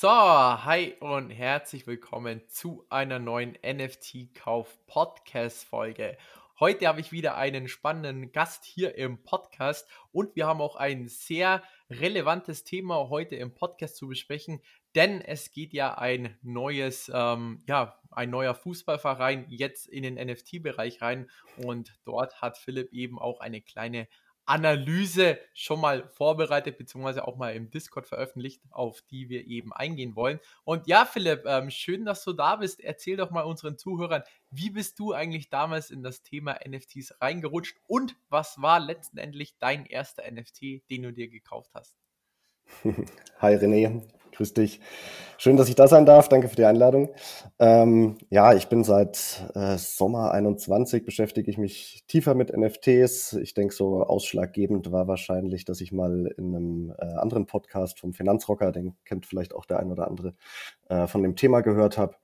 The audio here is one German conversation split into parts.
So, hi und herzlich willkommen zu einer neuen NFT-Kauf-Podcast-Folge. Heute habe ich wieder einen spannenden Gast hier im Podcast und wir haben auch ein sehr relevantes Thema heute im Podcast zu besprechen, denn es geht ja ein neues, ähm, ja, ein neuer Fußballverein jetzt in den NFT-Bereich rein und dort hat Philipp eben auch eine kleine Analyse schon mal vorbereitet, beziehungsweise auch mal im Discord veröffentlicht, auf die wir eben eingehen wollen. Und ja, Philipp, ähm, schön, dass du da bist. Erzähl doch mal unseren Zuhörern, wie bist du eigentlich damals in das Thema NFTs reingerutscht und was war letztendlich dein erster NFT, den du dir gekauft hast? Hi René, grüß dich. Schön, dass ich da sein darf. Danke für die Einladung. Ähm, ja, ich bin seit äh, Sommer 21 beschäftige ich mich tiefer mit NFTs. Ich denke, so ausschlaggebend war wahrscheinlich, dass ich mal in einem äh, anderen Podcast vom Finanzrocker, den kennt vielleicht auch der ein oder andere, äh, von dem Thema gehört habe.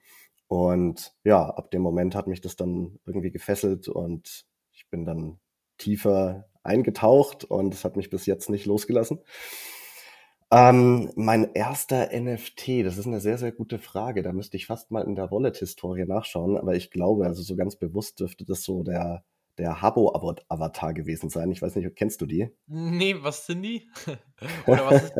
Und ja, ab dem Moment hat mich das dann irgendwie gefesselt und ich bin dann tiefer eingetaucht und es hat mich bis jetzt nicht losgelassen. Ähm, mein erster NFT, das ist eine sehr, sehr gute Frage. Da müsste ich fast mal in der Wallet-Historie nachschauen, aber ich glaube, also so ganz bewusst dürfte das so der, der Habo-Avatar gewesen sein. Ich weiß nicht, kennst du die? Nee, was sind die? Oder was ist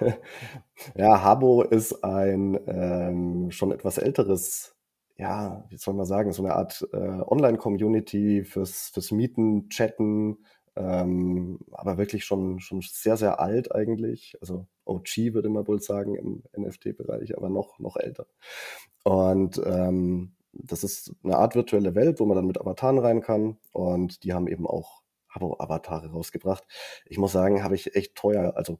ja, Habo ist ein ähm, schon etwas älteres, ja, wie soll man sagen, so eine Art äh, Online-Community fürs, fürs Mieten, Chatten, ähm, aber wirklich schon, schon sehr, sehr alt eigentlich. Also OG würde man wohl sagen im NFT-Bereich, aber noch, noch älter. Und ähm, das ist eine Art virtuelle Welt, wo man dann mit Avataren rein kann. Und die haben eben auch Habo-Avatare rausgebracht. Ich muss sagen, habe ich echt teuer, also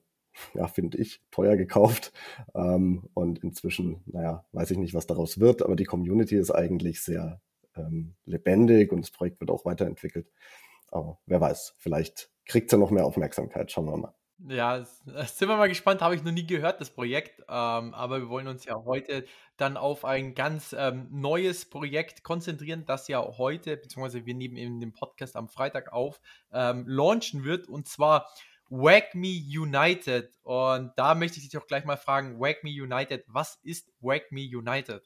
ja, finde ich, teuer gekauft. Ähm, und inzwischen, naja, weiß ich nicht, was daraus wird, aber die Community ist eigentlich sehr ähm, lebendig und das Projekt wird auch weiterentwickelt. Aber wer weiß, vielleicht kriegt sie noch mehr Aufmerksamkeit. Schauen wir mal. Ja, sind wir mal gespannt, habe ich noch nie gehört, das Projekt. Ähm, aber wir wollen uns ja heute dann auf ein ganz ähm, neues Projekt konzentrieren, das ja heute, beziehungsweise wir nehmen eben den Podcast am Freitag auf, ähm, launchen wird. Und zwar Wag Me United. Und da möchte ich dich auch gleich mal fragen, Wag Me United, was ist Wag Me United?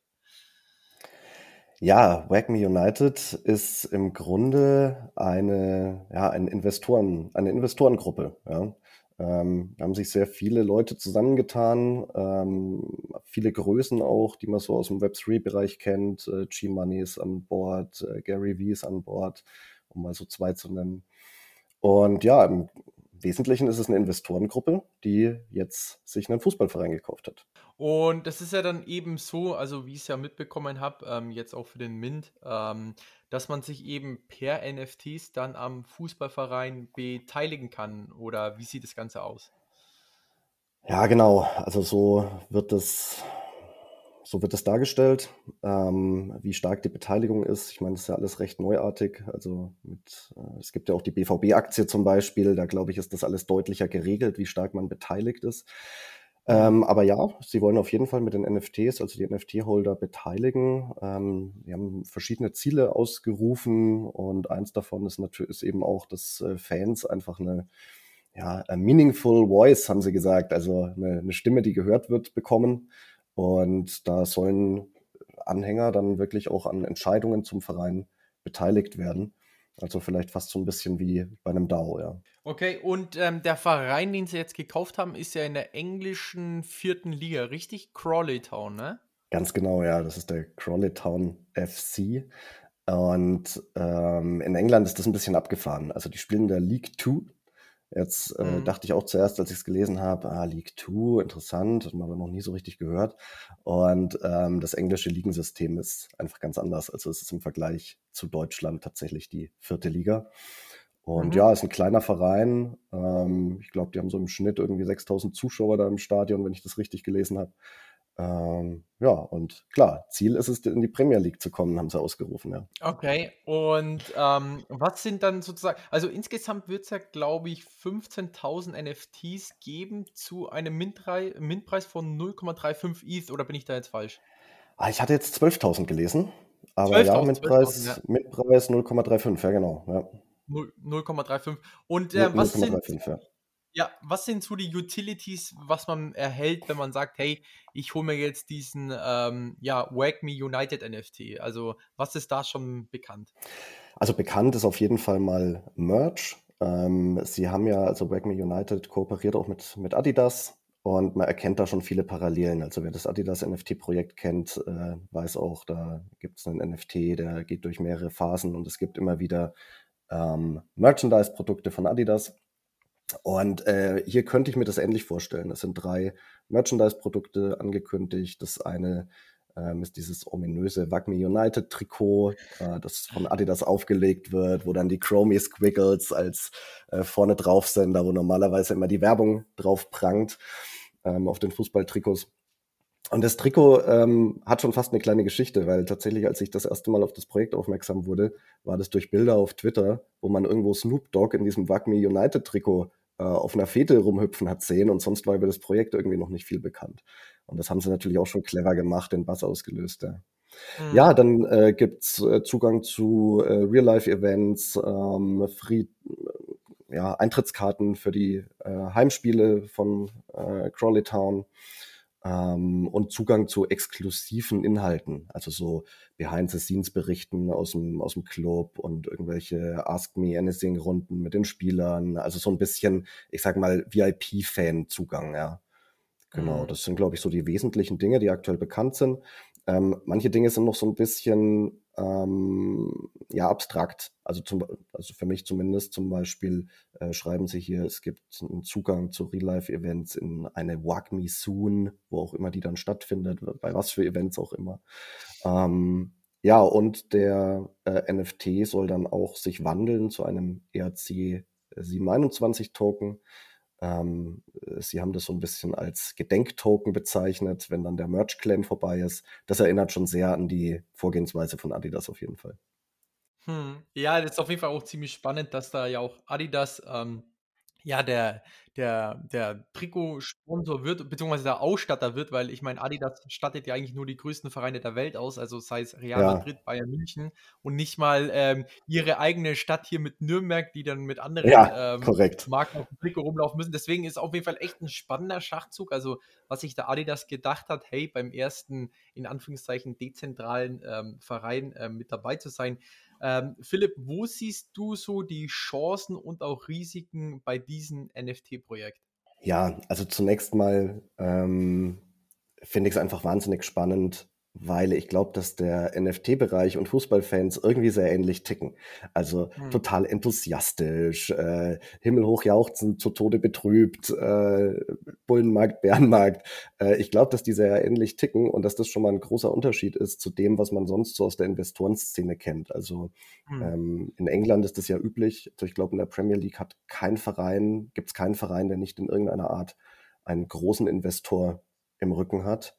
Ja, Wag Me United ist im Grunde eine, ja, ein Investoren, eine Investorengruppe. Ja. Ähm, da haben sich sehr viele Leute zusammengetan, ähm, viele Größen auch, die man so aus dem Web3-Bereich kennt. Äh, G-Money ist an Bord, äh, Gary Vee ist an Bord, um mal so zwei zu nennen. Und ja, im Wesentlichen ist es eine Investorengruppe, die jetzt sich einen Fußballverein gekauft hat. Und das ist ja dann eben so, also wie ich es ja mitbekommen habe, ähm, jetzt auch für den Mint, ähm, dass man sich eben per NFTs dann am Fußballverein beteiligen kann. Oder wie sieht das Ganze aus? Ja, genau. Also so wird es so wird es dargestellt, ähm, wie stark die Beteiligung ist. Ich meine, das ist ja alles recht neuartig. Also mit, äh, es gibt ja auch die BVB-Aktie zum Beispiel. Da glaube ich, ist das alles deutlicher geregelt, wie stark man beteiligt ist. Ähm, aber ja, sie wollen auf jeden Fall mit den NFTs, also die NFT-Holder, beteiligen. Ähm, wir haben verschiedene Ziele ausgerufen und eins davon ist natürlich ist eben auch, dass äh, Fans einfach eine ja, meaningful voice, haben sie gesagt, also eine, eine Stimme, die gehört wird, bekommen. Und da sollen Anhänger dann wirklich auch an Entscheidungen zum Verein beteiligt werden. Also vielleicht fast so ein bisschen wie bei einem DAO, ja. Okay, und ähm, der Verein, den sie jetzt gekauft haben, ist ja in der englischen vierten Liga, richtig? Crawley Town, ne? Ganz genau, ja. Das ist der Crawley Town FC. Und ähm, in England ist das ein bisschen abgefahren. Also die spielen in der League 2 Jetzt äh, mhm. dachte ich auch zuerst, als ich es gelesen habe, ah, League 2, interessant, hat man aber noch nie so richtig gehört. Und ähm, das englische Ligensystem ist einfach ganz anders. Also es ist im Vergleich zu Deutschland tatsächlich die vierte Liga. Und mhm. ja, ist ein kleiner Verein. Ähm, ich glaube, die haben so im Schnitt irgendwie 6000 Zuschauer da im Stadion, wenn ich das richtig gelesen habe. Ähm, ja, und klar, Ziel ist es, in die Premier League zu kommen, haben sie ausgerufen, ja. Okay, und ähm, was sind dann sozusagen, also insgesamt wird es ja, glaube ich, 15.000 NFTs geben zu einem Mintpreis Mint von 0,35 ETH, oder bin ich da jetzt falsch? Ah, ich hatte jetzt 12.000 gelesen, aber ja, Mintpreis, ja. Mintpreis 0,35, ja genau. Ja. 0,35. Und äh, was, sind, ja. Ja, was sind so die Utilities, was man erhält, wenn man sagt, hey, ich hole mir jetzt diesen ähm, ja, Wag Me United NFT? Also, was ist da schon bekannt? Also bekannt ist auf jeden Fall mal Merch. Ähm, sie haben ja, also Wag Me United kooperiert auch mit, mit Adidas und man erkennt da schon viele Parallelen. Also wer das Adidas NFT-Projekt kennt, äh, weiß auch, da gibt es einen NFT, der geht durch mehrere Phasen und es gibt immer wieder ähm, Merchandise-Produkte von Adidas. Und äh, hier könnte ich mir das ähnlich vorstellen. Es sind drei Merchandise-Produkte angekündigt. Das eine ähm, ist dieses ominöse Wagme United Trikot, äh, das von Adidas aufgelegt wird, wo dann die Chromie Squiggles als äh, vorne drauf sind, da wo normalerweise immer die Werbung drauf prangt ähm, auf den Fußballtrikots. Und das Trikot ähm, hat schon fast eine kleine Geschichte, weil tatsächlich, als ich das erste Mal auf das Projekt aufmerksam wurde, war das durch Bilder auf Twitter, wo man irgendwo Snoop Dogg in diesem Wagme United Trikot äh, auf einer Fete rumhüpfen hat sehen und sonst war über das Projekt irgendwie noch nicht viel bekannt. Und das haben sie natürlich auch schon clever gemacht, den Bass ausgelöst. Ja, mhm. ja dann äh, gibt's äh, Zugang zu äh, Real-Life-Events, ähm, Free, äh, ja, Eintrittskarten für die äh, Heimspiele von äh, Crawley Town ähm, und Zugang zu exklusiven Inhalten, also so Behind-the-Scenes-Berichten aus dem, aus dem Club und irgendwelche Ask Me Anything-Runden mit den Spielern, also so ein bisschen, ich sag mal, VIP-Fan-Zugang, ja. Genau, mhm. das sind, glaube ich, so die wesentlichen Dinge, die aktuell bekannt sind. Ähm, manche Dinge sind noch so ein bisschen ähm, ja abstrakt. Also, zum, also für mich zumindest zum Beispiel äh, schreiben sie hier, es gibt einen Zugang zu Real-Life-Events in eine Walk Me Soon, wo auch immer die dann stattfindet, bei was für Events auch immer. Ähm, ja, und der äh, NFT soll dann auch sich wandeln zu einem ERC 721 Token. Ähm, sie haben das so ein bisschen als Gedenktoken bezeichnet, wenn dann der Merch-Claim vorbei ist. Das erinnert schon sehr an die Vorgehensweise von Adidas auf jeden Fall. Hm. Ja, das ist auf jeden Fall auch ziemlich spannend, dass da ja auch Adidas ähm, ja, der der der Trikotsponsor wird, beziehungsweise der Ausstatter wird, weil ich meine, Adidas stattet ja eigentlich nur die größten Vereine der Welt aus, also sei es Real Ja. Madrid, Bayern München und nicht mal, ähm, ihre eigene Stadt hier mit Nürnberg, die dann mit anderen, Ja, ähm, korrekt. Marken auf dem Trikot rumlaufen müssen. Deswegen ist auf jeden Fall echt ein spannender Schachzug. Also, was sich da Adidas gedacht hat, hey, beim ersten, in Anführungszeichen, dezentralen, ähm, Verein, ähm, mit dabei zu sein. Ähm, Philipp, wo siehst du so die Chancen und auch Risiken bei diesem NFT-Projekt? Ja, also zunächst mal ähm, finde ich es einfach wahnsinnig spannend, weil ich glaube, dass der NFT-Bereich und Fußballfans irgendwie sehr ähnlich ticken. Also hm. total enthusiastisch, äh, himmelhoch jauchzend, zu Tode betrübt, äh, Bullenmarkt, Bärenmarkt. Äh, ich glaube, dass die sehr ähnlich ticken und dass das schon mal ein großer Unterschied ist zu dem, was man sonst so aus der Investorenszene kennt. Also hm. ähm, in England ist das ja üblich. Also ich glaube, in der Premier League hat kein Verein, gibt es keinen Verein, der nicht in irgendeiner Art einen großen Investor im Rücken hat.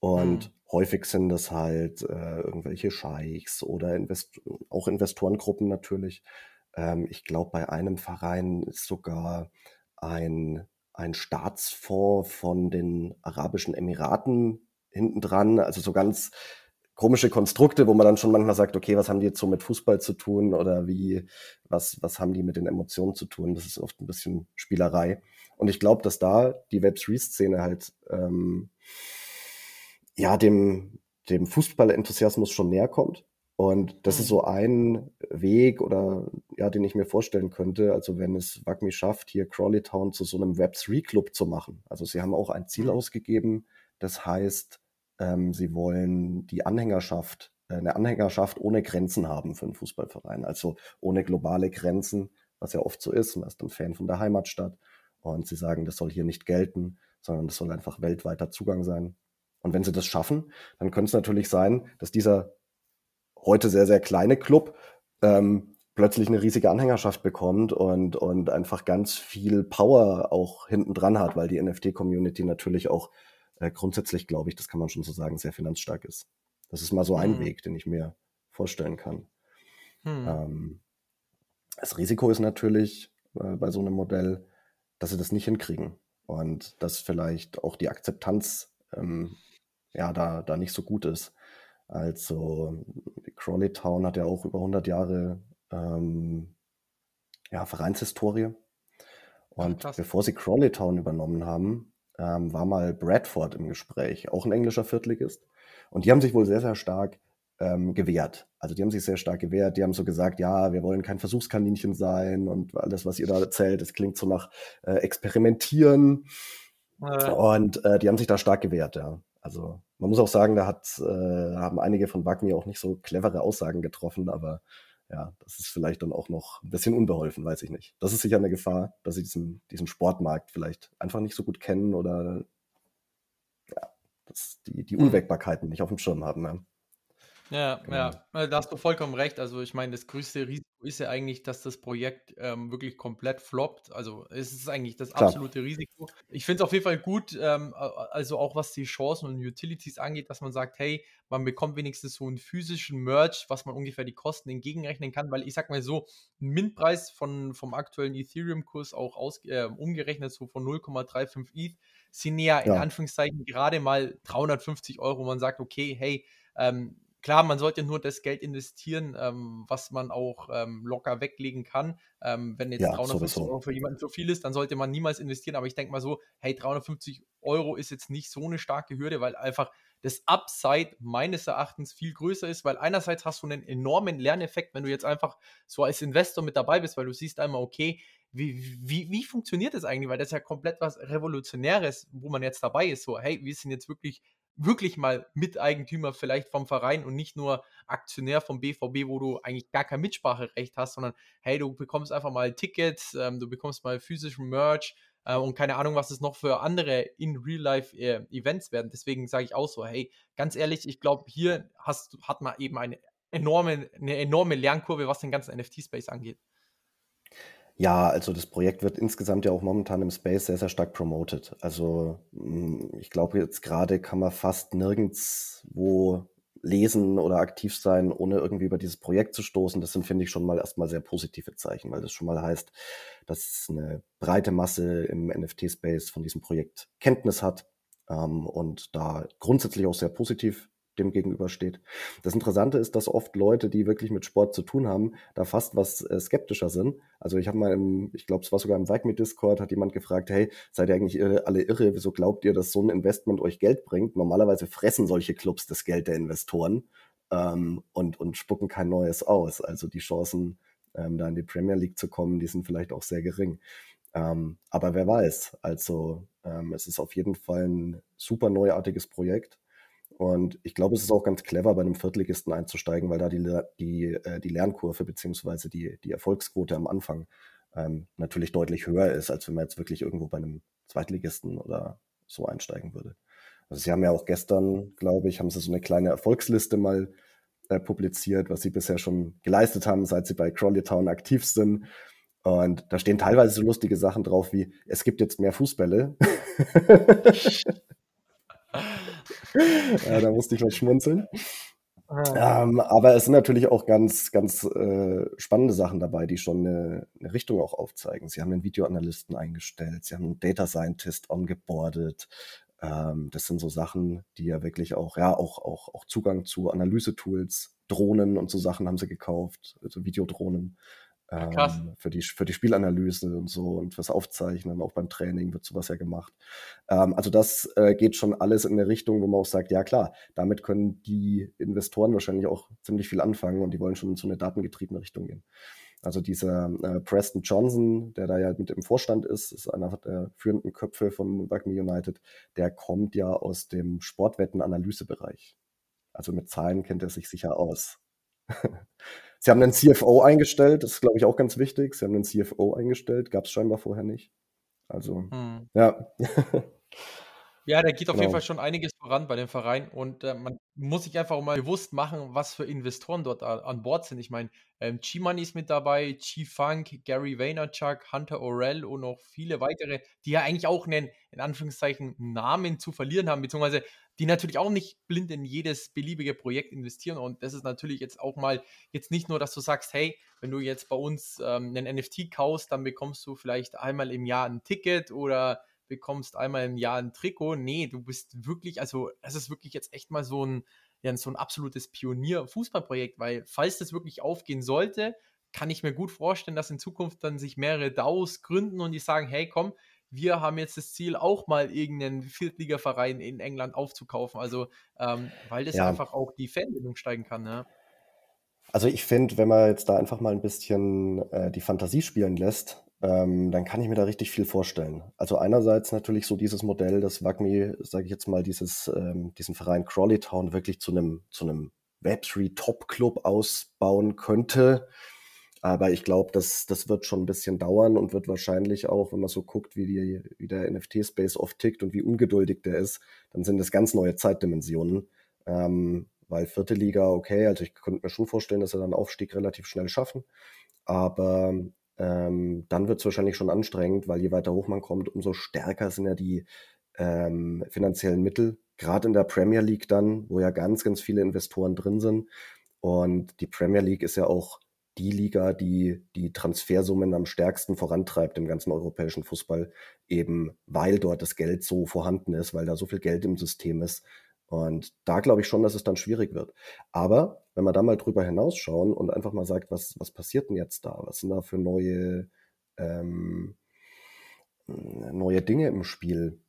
Und hm häufig sind das halt äh, irgendwelche Scheichs oder Invest auch Investorengruppen natürlich. Ähm, ich glaube, bei einem Verein ist sogar ein, ein Staatsfonds von den Arabischen Emiraten hinten dran. Also so ganz komische Konstrukte, wo man dann schon manchmal sagt, okay, was haben die jetzt so mit Fußball zu tun oder wie, was, was haben die mit den Emotionen zu tun? Das ist oft ein bisschen Spielerei. Und ich glaube, dass da die Web3-Szene halt ähm, ja, dem, dem Fußballenthusiasmus schon näher kommt. Und das mhm. ist so ein Weg oder ja, den ich mir vorstellen könnte. Also wenn es WAGMI schafft, hier Crawley Town zu so einem Web3-Club zu machen. Also sie haben auch ein Ziel mhm. ausgegeben. Das heißt, ähm, sie wollen die Anhängerschaft, äh, eine Anhängerschaft ohne Grenzen haben für einen Fußballverein. Also ohne globale Grenzen, was ja oft so ist. Man ist ein Fan von der Heimatstadt. Und sie sagen, das soll hier nicht gelten, sondern das soll einfach weltweiter Zugang sein. Und wenn sie das schaffen, dann könnte es natürlich sein, dass dieser heute sehr, sehr kleine Club ähm, plötzlich eine riesige Anhängerschaft bekommt und, und einfach ganz viel Power auch hinten dran hat, weil die NFT-Community natürlich auch äh, grundsätzlich, glaube ich, das kann man schon so sagen, sehr finanzstark ist. Das ist mal so ein hm. Weg, den ich mir vorstellen kann. Hm. Ähm, das Risiko ist natürlich äh, bei so einem Modell, dass sie das nicht hinkriegen und dass vielleicht auch die Akzeptanz ähm, ja, da, da nicht so gut ist. Also Crawley Town hat ja auch über 100 Jahre ähm, ja, Vereinshistorie. Und Ach, bevor sie Crawley Town übernommen haben, ähm, war mal Bradford im Gespräch, auch ein englischer Viertligist. Und die haben sich wohl sehr, sehr stark ähm, gewehrt. Also die haben sich sehr stark gewehrt. Die haben so gesagt, ja, wir wollen kein Versuchskaninchen sein und alles, was ihr da erzählt, das klingt so nach äh, Experimentieren. Äh. Und äh, die haben sich da stark gewehrt, ja. Also man muss auch sagen, da hat, äh, haben einige von Wagner auch nicht so clevere Aussagen getroffen, aber ja, das ist vielleicht dann auch noch ein bisschen unbeholfen, weiß ich nicht. Das ist sicher eine Gefahr, dass sie diesen, diesen Sportmarkt vielleicht einfach nicht so gut kennen oder ja, dass die, die hm. Unwägbarkeiten nicht auf dem Schirm haben. Ja. Ja, genau. ja, äh, da hast du vollkommen recht. Also ich meine, das größte Risiko ist ja eigentlich, dass das Projekt ähm, wirklich komplett floppt. Also es ist eigentlich das Klar. absolute Risiko. Ich finde es auf jeden Fall gut, ähm, also auch was die Chancen und Utilities angeht, dass man sagt, hey, man bekommt wenigstens so einen physischen Merch, was man ungefähr die Kosten entgegenrechnen kann, weil ich sag mal so, ein Mintpreis von, vom aktuellen Ethereum-Kurs auch aus, äh, umgerechnet so von 0,35 ETH sind ja in Anführungszeichen gerade mal 350 Euro. Man sagt, okay, hey, ähm, Klar, man sollte nur das Geld investieren, ähm, was man auch ähm, locker weglegen kann. Ähm, wenn jetzt ja, 350 sowieso. Euro für jemanden zu viel ist, dann sollte man niemals investieren. Aber ich denke mal so, hey, 350 Euro ist jetzt nicht so eine starke Hürde, weil einfach das Upside meines Erachtens viel größer ist, weil einerseits hast du einen enormen Lerneffekt, wenn du jetzt einfach so als Investor mit dabei bist, weil du siehst einmal, okay, wie, wie, wie funktioniert das eigentlich? Weil das ist ja komplett was Revolutionäres, wo man jetzt dabei ist. So, hey, wir sind jetzt wirklich wirklich mal Miteigentümer vielleicht vom Verein und nicht nur Aktionär vom BVB, wo du eigentlich gar kein Mitspracherecht hast, sondern hey, du bekommst einfach mal Tickets, ähm, du bekommst mal physischen Merch äh, und keine Ahnung, was es noch für andere in Real-Life-Events äh, werden. Deswegen sage ich auch so, hey, ganz ehrlich, ich glaube, hier hast, hat man eben eine enorme, eine enorme Lernkurve, was den ganzen NFT-Space angeht. Ja, also das Projekt wird insgesamt ja auch momentan im Space sehr, sehr stark promoted. Also hm, ich glaube, jetzt gerade kann man fast nirgends wo lesen oder aktiv sein, ohne irgendwie über dieses Projekt zu stoßen. Das sind, finde ich, schon mal erstmal sehr positive Zeichen, weil das schon mal heißt, dass eine breite Masse im NFT-Space von diesem Projekt Kenntnis hat ähm, und da grundsätzlich auch sehr positiv dem gegenübersteht. Das Interessante ist, dass oft Leute, die wirklich mit Sport zu tun haben, da fast was äh, skeptischer sind. Also ich habe mal im, ich glaube, es war sogar im Wagme Discord, hat jemand gefragt, hey, seid ihr eigentlich alle irre? Wieso glaubt ihr, dass so ein Investment euch Geld bringt? Normalerweise fressen solche Clubs das Geld der Investoren ähm, und, und spucken kein neues aus. Also die Chancen, ähm, da in die Premier League zu kommen, die sind vielleicht auch sehr gering. Ähm, aber wer weiß, also ähm, es ist auf jeden Fall ein super neuartiges Projekt. Und ich glaube, es ist auch ganz clever, bei einem Viertligisten einzusteigen, weil da die, die, äh, die Lernkurve beziehungsweise die, die Erfolgsquote am Anfang ähm, natürlich deutlich höher ist, als wenn man jetzt wirklich irgendwo bei einem Zweitligisten oder so einsteigen würde. Also Sie haben ja auch gestern, glaube ich, haben Sie so eine kleine Erfolgsliste mal äh, publiziert, was Sie bisher schon geleistet haben, seit Sie bei Crawley Town aktiv sind. Und da stehen teilweise so lustige Sachen drauf wie, es gibt jetzt mehr Fußbälle. ja, da musste ich mal schmunzeln. Ah. Ähm, aber es sind natürlich auch ganz, ganz äh, spannende Sachen dabei, die schon eine, eine, Richtung auch aufzeigen. Sie haben einen Videoanalysten eingestellt, sie haben einen Data Scientist ongeboardet. Ähm, das sind so Sachen, die ja wirklich auch, ja, auch, auch, auch Zugang zu Analyse-Tools, Drohnen und so Sachen haben sie gekauft, also Videodrohnen. Ähm, für, die, für die Spielanalyse und so und fürs Aufzeichnen, auch beim Training wird sowas ja gemacht. Ähm, also das äh, geht schon alles in eine Richtung, wo man auch sagt, ja klar, damit können die Investoren wahrscheinlich auch ziemlich viel anfangen und die wollen schon in so eine datengetriebene Richtung gehen. Also dieser äh, Preston Johnson, der da ja mit im Vorstand ist, ist einer der führenden Köpfe von Rugby United, der kommt ja aus dem Sportwetten-Analysebereich. Also mit Zahlen kennt er sich sicher aus. Sie haben einen CFO eingestellt, das ist, glaube ich, auch ganz wichtig. Sie haben einen CFO eingestellt, gab es scheinbar vorher nicht. Also, hm. ja. Ja, da geht auf genau. jeden Fall schon einiges voran bei dem Verein und äh, man muss sich einfach mal bewusst machen, was für Investoren dort an, an Bord sind. Ich meine, ähm, G-Money ist mit dabei, G-Funk, Gary Vaynerchuk, Hunter Orell und noch viele weitere, die ja eigentlich auch einen, in Anführungszeichen, Namen zu verlieren haben, beziehungsweise die natürlich auch nicht blind in jedes beliebige Projekt investieren. Und das ist natürlich jetzt auch mal jetzt nicht nur, dass du sagst, hey, wenn du jetzt bei uns ähm, einen NFT kaufst, dann bekommst du vielleicht einmal im Jahr ein Ticket oder bekommst einmal im Jahr ein Trikot. Nee, du bist wirklich, also es ist wirklich jetzt echt mal so ein, ja, so ein absolutes Pionier-Fußballprojekt, weil falls das wirklich aufgehen sollte, kann ich mir gut vorstellen, dass in Zukunft dann sich mehrere DAOs gründen und die sagen, hey, komm, wir haben jetzt das Ziel, auch mal irgendeinen Viertligaverein in England aufzukaufen. Also, ähm, weil das Ja. einfach auch die Fanbindung steigen kann. Ne? Also ich finde, wenn man jetzt da einfach mal ein bisschen äh, die Fantasie spielen lässt, ähm, dann kann ich mir da richtig viel vorstellen. Also einerseits natürlich so dieses Modell, dass WAGMI, sage ich jetzt mal, dieses, ähm, diesen Verein Crawley Town wirklich zu einem zu einem Web3 Top Club ausbauen könnte. Aber ich glaube, das, das wird schon ein bisschen dauern und wird wahrscheinlich auch, wenn man so guckt, wie, die, wie der NFT-Space oft tickt und wie ungeduldig der ist, dann sind das ganz neue Zeitdimensionen. Ähm, weil vierte Liga, okay, also ich könnte mir schon vorstellen, dass sie dann Aufstieg relativ schnell schaffen. Aber ähm, dann wird es wahrscheinlich schon anstrengend, weil je weiter hoch man kommt, umso stärker sind ja die ähm, finanziellen Mittel. Gerade in der Premier League dann, wo ja ganz, ganz viele Investoren drin sind. Und die Premier League ist ja auch die Liga, die die Transfersummen am stärksten vorantreibt im ganzen europäischen Fußball, eben weil dort das Geld so vorhanden ist, weil da so viel Geld im System ist. Und da glaube ich schon, dass es dann schwierig wird. Aber wenn wir da mal drüber hinausschauen und einfach mal sagt, was, was passiert denn jetzt da? Was sind da für neue, ähm, neue Dinge im Spiel?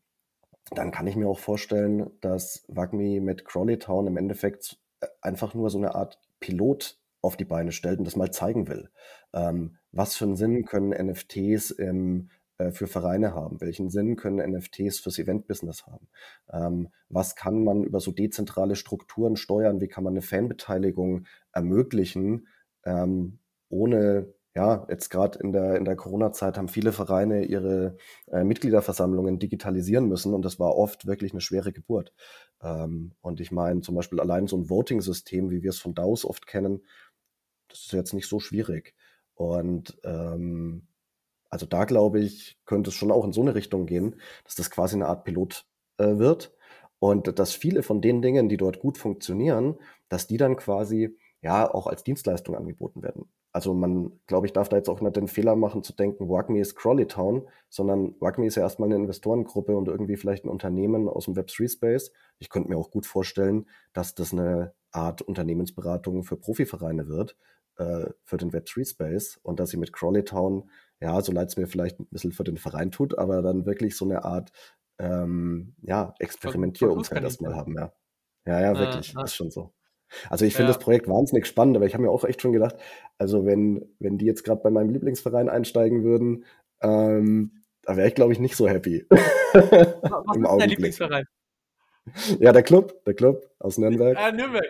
Dann kann ich mir auch vorstellen, dass WAGMI mit Crawley Town im Endeffekt äh, einfach nur so eine Art Pilot auf die Beine stellt und das mal zeigen will. Ähm, was für einen Sinn können NFTs im, für Vereine haben? Welchen Sinn können NFTs fürs Event-Business haben? Ähm, was kann man über so dezentrale Strukturen steuern? Wie kann man eine Fanbeteiligung ermöglichen, ähm, ohne ja, jetzt gerade in der, in der Corona-Zeit haben viele Vereine ihre äh, Mitgliederversammlungen digitalisieren müssen und das war oft wirklich eine schwere Geburt. Ähm, und ich meine, zum Beispiel allein so ein Voting-System, wie wir es von DAOs oft kennen, das ist jetzt nicht so schwierig. Und ähm, also da glaube ich, könnte es schon auch in so eine Richtung gehen, dass das quasi eine Art Pilot äh, wird und dass viele von den Dingen, die dort gut funktionieren, dass die dann quasi ja auch als Dienstleistung angeboten werden. Also man, glaube ich, darf da jetzt auch nicht den Fehler machen zu denken, WAGMI ist Crawley Town, sondern WAGMI ist ja erstmal eine Investorengruppe und irgendwie vielleicht ein Unternehmen aus dem Web3-Space. Ich könnte mir auch gut vorstellen, dass das eine Art Unternehmensberatung für Profivereine wird, äh, für den Web3-Space und dass sie mit Crawley Town, ja, so leid es mir vielleicht ein bisschen für den Verein tut, aber dann wirklich so eine Art, ähm, ja, Experimentierumfeld erstmal haben, ja. Ja, ja, wirklich, Ah, ah. ist schon so. Also ich finde Ja. das Projekt wahnsinnig spannend, aber ich habe mir auch echt schon gedacht, also wenn, wenn die jetzt gerade bei meinem Lieblingsverein einsteigen würden, ähm, da wäre ich, glaube ich, nicht so happy. Was Im ist Augenblick. Lieblingsverein? Ja, der Club, der Club aus Nürnberg. Ah, Nürnberg.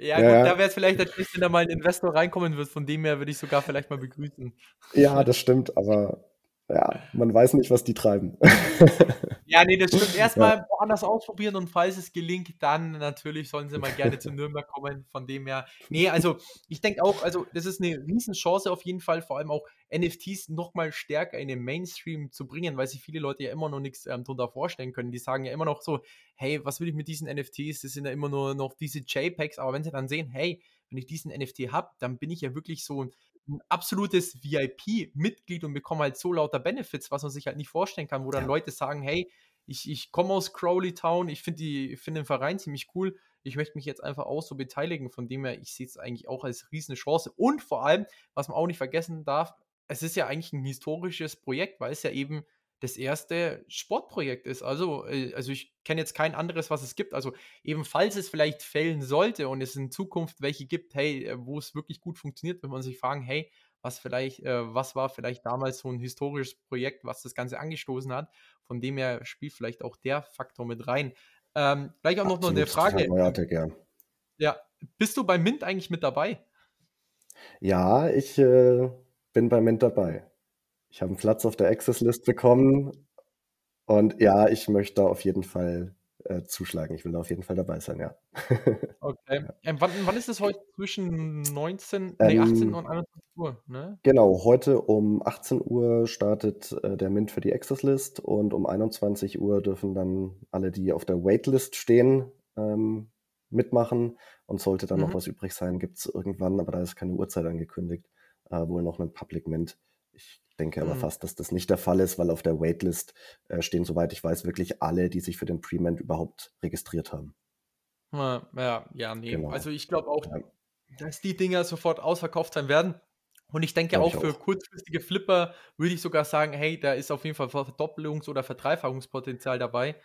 Ja, gut, ja. da wäre es vielleicht natürlich, wenn da mal ein Investor reinkommen wird. Von dem her würde ich sogar vielleicht mal begrüßen. Ja, das stimmt, aber ja, man weiß nicht, was die treiben. Ja, nee, das stimmt. Erstmal woanders ausprobieren und falls es gelingt, dann natürlich sollen sie mal gerne zu Nürnberg kommen. Von dem her, nee, also ich denke auch, also das ist eine Riesenchance auf jeden Fall, vor allem auch NFTs noch mal stärker in den Mainstream zu bringen, weil sich viele Leute ja immer noch nichts ähm, darunter vorstellen können. Die sagen ja immer noch so, hey, was will ich mit diesen NFTs? Das sind ja immer nur noch diese JPEGs, aber wenn sie dann sehen, hey, wenn ich diesen NFT habe, dann bin ich ja wirklich so ein, ein absolutes VIP-Mitglied und bekomme halt so lauter Benefits, was man sich halt nicht vorstellen kann, wo dann Ja. Leute sagen, hey, ich, ich komme aus Crowley Town, ich finde find den Verein ziemlich cool, ich möchte mich jetzt einfach auch so beteiligen, von dem her, ich sehe es eigentlich auch als riesen Chance und vor allem, was man auch nicht vergessen darf, es ist ja eigentlich ein historisches Projekt, weil es ja eben das erste Sportprojekt ist. Also, äh, also ich kenne jetzt kein anderes, was es gibt. Also eben falls es vielleicht fällen sollte und es in Zukunft welche gibt, hey, äh, wo es wirklich gut funktioniert, wenn man sich fragen, hey, was vielleicht, äh, was war vielleicht damals so ein historisches Projekt, was das Ganze angestoßen hat. Von dem her spielt vielleicht auch der Faktor mit rein. Ähm, gleich auch noch, noch eine Frage. neuartig, ja. Ja, bist du bei Mint eigentlich mit dabei? Ja, ich äh, bin bei Mint dabei. Ich habe einen Platz auf der Access-List bekommen und ja, ich möchte da auf jeden Fall äh, zuschlagen. Ich will da auf jeden Fall dabei sein, ja. Okay. Ähm, wann, wann ist es heute zwischen 19, nee, 18 Ähm, und 21 Uhr, ne? Genau, heute um 18 Uhr startet äh, der Mint für die Access-List und um 21 Uhr dürfen dann alle, die auf der Waitlist stehen, ähm, mitmachen. Und sollte dann noch Mhm. was übrig sein, gibt es irgendwann, aber da ist keine Uhrzeit angekündigt, äh, wohl noch einen Public Mint. Ich denke aber Mhm. fast, dass das nicht der Fall ist, weil auf der Waitlist äh, stehen, soweit ich weiß, wirklich alle, die sich für den Pre-Mint überhaupt registriert haben. Ja, ja, nee. Genau. Also ich glaube auch, Ja. dass die Dinger sofort ausverkauft sein werden. Und ich denke auch, für kurzfristige Flipper würde ich sogar sagen, hey, da ist auf jeden Fall Verdoppelungs- oder Verdreifachungspotenzial dabei.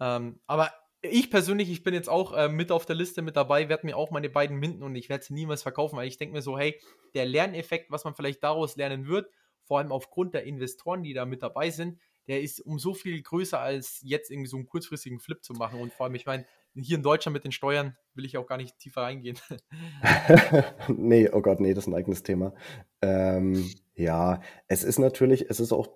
Ähm, aber ich persönlich, ich bin jetzt auch äh, mit auf der Liste mit dabei, werde mir auch meine beiden minden und ich werde sie niemals verkaufen, weil ich denke mir so, hey, der Lerneffekt, was man vielleicht daraus lernen wird, vor allem aufgrund der Investoren, die da mit dabei sind, der ist um so viel größer, als jetzt irgendwie so einen kurzfristigen Flip zu machen. Und vor allem, ich meine, hier in Deutschland mit den Steuern will ich auch gar nicht tiefer reingehen. nee, oh Gott, nee, das ist ein eigenes Thema. Ähm, ja, es ist natürlich, es ist auch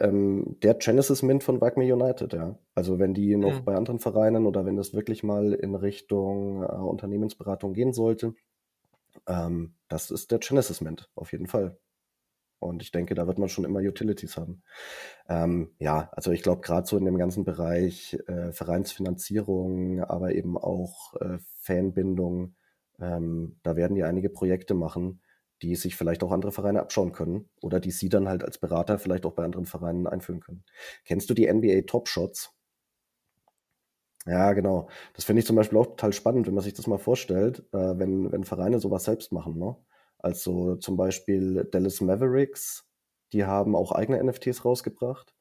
ähm, der Genesis Mint von Wagme United, ja. Also wenn die noch mhm. bei anderen Vereinen oder wenn das wirklich mal in Richtung äh, Unternehmensberatung gehen sollte, ähm, das ist der Genesis Mint, auf jeden Fall. Und ich denke, da wird man schon immer Utilities haben. Ähm, ja, also ich glaube, gerade so in dem ganzen Bereich äh, Vereinsfinanzierung, aber eben auch äh, Fanbindung, ähm, da werden die einige Projekte machen, die sich vielleicht auch andere Vereine abschauen können oder die sie dann halt als Berater vielleicht auch bei anderen Vereinen einführen können. Kennst du die NBA Top Shots? Ja, genau. Das finde ich zum Beispiel auch total spannend, wenn man sich das mal vorstellt, äh, wenn, wenn Vereine sowas selbst machen. Ne? Also zum Beispiel Dallas Mavericks, die haben auch eigene NFTs rausgebracht.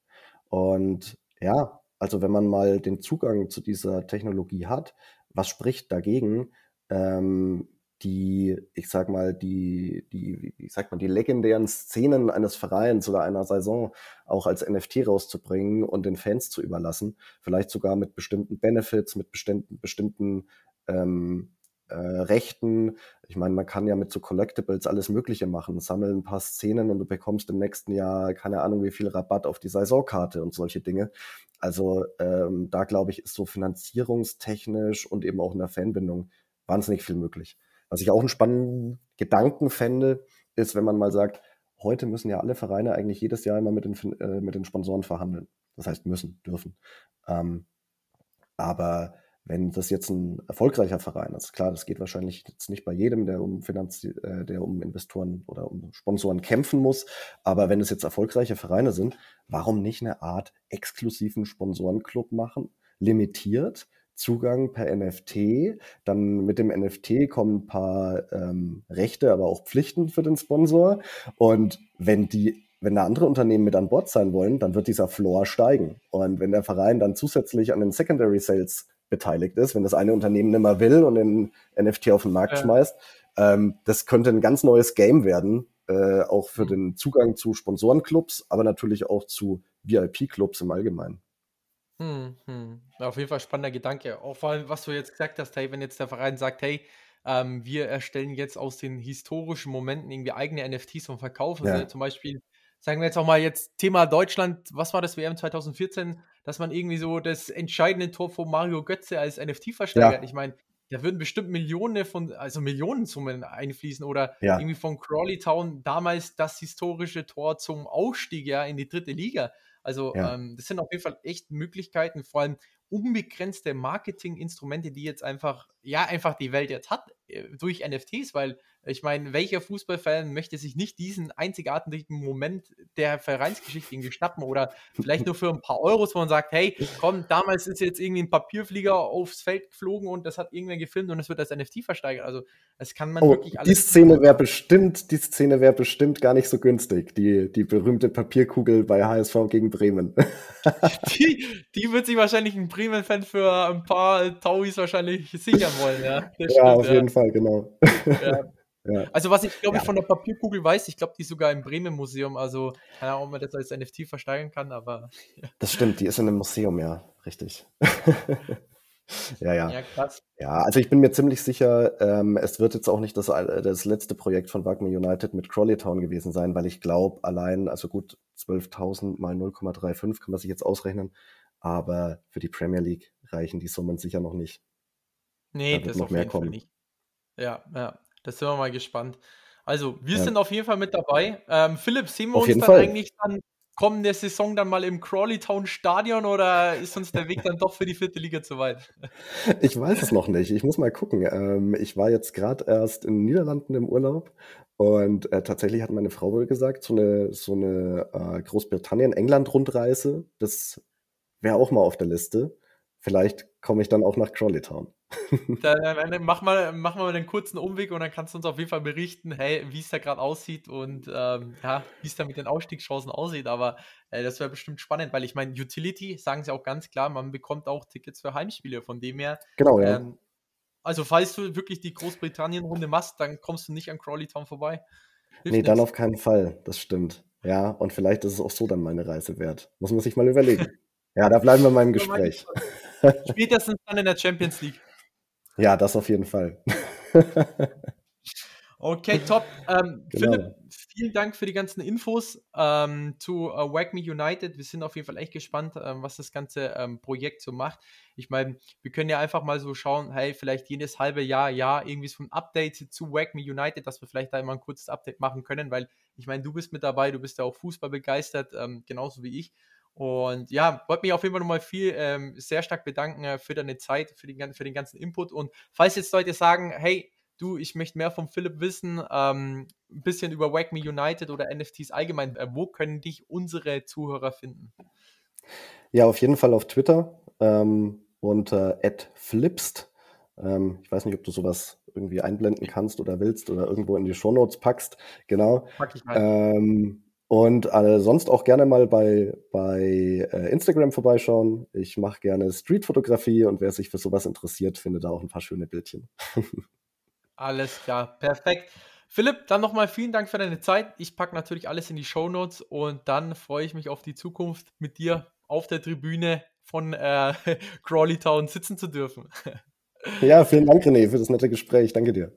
Und ja, also wenn man mal den Zugang zu dieser Technologie hat, was spricht dagegen, ähm, die, ich sag mal, die, die, wie sagt man, die legendären Szenen eines Vereins oder einer Saison auch als NFT rauszubringen und den Fans zu überlassen, vielleicht sogar mit bestimmten Benefits, mit bestimmten, bestimmten ähm, äh, Rechten. Ich meine, man kann ja mit so Collectibles alles Mögliche machen. Sammeln ein paar Szenen und du bekommst im nächsten Jahr keine Ahnung wie viel Rabatt auf die Saisonkarte und solche Dinge. Also ähm, da glaube ich, ist so finanzierungstechnisch und eben auch in der Fanbindung wahnsinnig viel möglich. Was ich auch einen spannenden Gedanken fände, ist, wenn man mal sagt, heute müssen ja alle Vereine eigentlich jedes Jahr immer mit den, äh, mit den Sponsoren verhandeln. Das heißt müssen, dürfen. Ähm, aber wenn das jetzt ein erfolgreicher Verein ist, klar, das geht wahrscheinlich jetzt nicht bei jedem, der um Finanz, äh, der um Investoren oder um Sponsoren kämpfen muss, aber wenn es jetzt erfolgreiche Vereine sind, warum nicht eine Art exklusiven Sponsorenclub machen, limitiert, Zugang per NFT, dann mit dem NFT kommen ein paar ähm, Rechte, aber auch Pflichten für den Sponsor. Und wenn die wenn da andere Unternehmen mit an Bord sein wollen, dann wird dieser Floor steigen. Und wenn der Verein dann zusätzlich an den Secondary Sales beteiligt ist, wenn das eine Unternehmen nicht mehr will und den NFT auf den Markt ja. schmeißt. Ähm, das könnte ein ganz neues Game werden, äh, auch für mhm. den Zugang zu Sponsorenclubs, aber natürlich auch zu VIP-Clubs im Allgemeinen. Hm, hm. Auf jeden Fall spannender Gedanke. Auch vor allem, was du jetzt gesagt hast, hey, wenn jetzt der Verein sagt, hey, ähm, wir erstellen jetzt aus den historischen Momenten irgendwie eigene NFTs und verkaufen ja. sie. Zum Beispiel sagen wir jetzt auch mal jetzt Thema Deutschland, was war das WM 2014, dass man irgendwie so das entscheidende Tor von Mario Götze als NFT versteigert. Ja. Ich meine, da würden bestimmt Millionen von, also Millionensummen einfließen oder ja. irgendwie von Crawley Town damals das historische Tor zum Aufstieg ja in die dritte Liga. Also ja. ähm, das sind auf jeden Fall echt Möglichkeiten, vor allem unbegrenzte Marketinginstrumente, die jetzt einfach, ja, einfach die Welt jetzt hat durch NFTs, weil ich meine, welcher Fußballfan möchte sich nicht diesen einzigartigen Moment der Vereinsgeschichte irgendwie schnappen oder vielleicht nur für ein paar Euros, wo man sagt, hey, komm, damals ist jetzt irgendwie ein Papierflieger aufs Feld geflogen und das hat irgendwer gefilmt und es wird als NFT versteigert. Also das kann man oh, wirklich alles. Die Szene wäre bestimmt, die Szene wäre bestimmt gar nicht so günstig. Die, die berühmte Papierkugel bei HSV gegen Bremen. die, die wird sich wahrscheinlich ein Bremen-Fan für ein paar Tauis wahrscheinlich sichern wollen, ja. ja, stimmt, auf jeden Fall, genau. Ja. Ja. Also was ich glaube ich von der Papierkugel weiß, ich glaube die ist sogar im Bremen Museum, also keine Ahnung, ob man das als NFT versteigern kann, aber ja. Das stimmt, die ist in einem Museum, ja, richtig. ja, ja. Ja, krass. Ja, also ich bin mir ziemlich sicher, ähm, es wird jetzt auch nicht das, das letzte Projekt von Wagner United mit Crawley Town gewesen sein, weil ich glaube, allein, also gut, 12.000 mal 0,35 kann man sich jetzt ausrechnen, aber für die Premier League reichen die Summen sicher noch nicht. Nee, da das noch mehr kommen. Nicht. Ja, ja. Das sind wir mal gespannt. Also, wir ja. sind auf jeden Fall mit dabei. Ähm, Philipp, sehen wir auf uns dann Fall. eigentlich dann kommende Saison dann mal im Crawley Town Stadion oder ist uns der Weg dann doch für die vierte Liga zu weit? Ich weiß es noch nicht. Ich muss mal gucken. Ähm, ich war jetzt gerade erst in den Niederlanden im Urlaub und äh, tatsächlich hat meine Frau wohl gesagt, so eine, so eine äh, Großbritannien-England-Rundreise, das wäre auch mal auf der Liste. Vielleicht komme ich dann auch nach Crawley Town. Dann, mach, mal, mach mal einen kurzen Umweg und dann kannst du uns auf jeden Fall berichten, hey, wie es da gerade aussieht und ähm, ja, wie es da mit den Ausstiegschancen aussieht. Aber äh, das wäre bestimmt spannend, weil ich meine, Utility, sagen sie auch ganz klar, man bekommt auch Tickets für Heimspiele. Von dem her, genau, ja. Ähm, also falls du wirklich die Großbritannien-Runde machst, dann kommst du nicht an Crawley Town vorbei. Hilft nee, dann auf keinen Fall, das stimmt. Ja, und vielleicht ist es auch so dann meine Reise wert. Muss man sich mal überlegen. ja, da bleiben wir in meinem Gespräch. Spätestens dann in der Champions League. Ja, das auf jeden Fall. okay, top. Ähm, genau. Philipp, vielen Dank für die ganzen Infos ähm, zu uh, Wag Me United. Wir sind auf jeden Fall echt gespannt, ähm, was das ganze ähm, Projekt so macht. Ich meine, wir können ja einfach mal so schauen, hey, vielleicht jedes halbe Jahr, ja, irgendwie so ein Update zu Wag Me United, dass wir vielleicht da immer ein kurzes Update machen können, weil ich meine, du bist mit dabei, du bist ja auch Fußball begeistert, ähm, genauso wie ich. Und ja, wollte mich auf jeden Fall nochmal viel, ähm, sehr stark bedanken äh, für deine Zeit, für den, für den ganzen Input. Und falls jetzt Leute sagen, hey, du, ich möchte mehr von Philipp wissen, ähm, ein bisschen über Wag Me United oder NFTs allgemein, äh, wo können dich unsere Zuhörer finden? Ja, auf jeden Fall auf Twitter ähm, unter @flipst. Ähm, ich weiß nicht, ob du sowas irgendwie einblenden kannst oder willst oder irgendwo in die Shownotes packst. Genau. Pack ich mal. Und äh, sonst auch gerne mal bei, bei äh, Instagram vorbeischauen. Ich mache gerne Streetfotografie und wer sich für sowas interessiert, findet da auch ein paar schöne Bildchen. alles klar, perfekt. Philipp, dann nochmal vielen Dank für deine Zeit. Ich packe natürlich alles in die Show Notes und dann freue ich mich auf die Zukunft mit dir auf der Tribüne von äh, Crawley Town sitzen zu dürfen. ja, vielen Dank, René, für das nette Gespräch. Danke dir.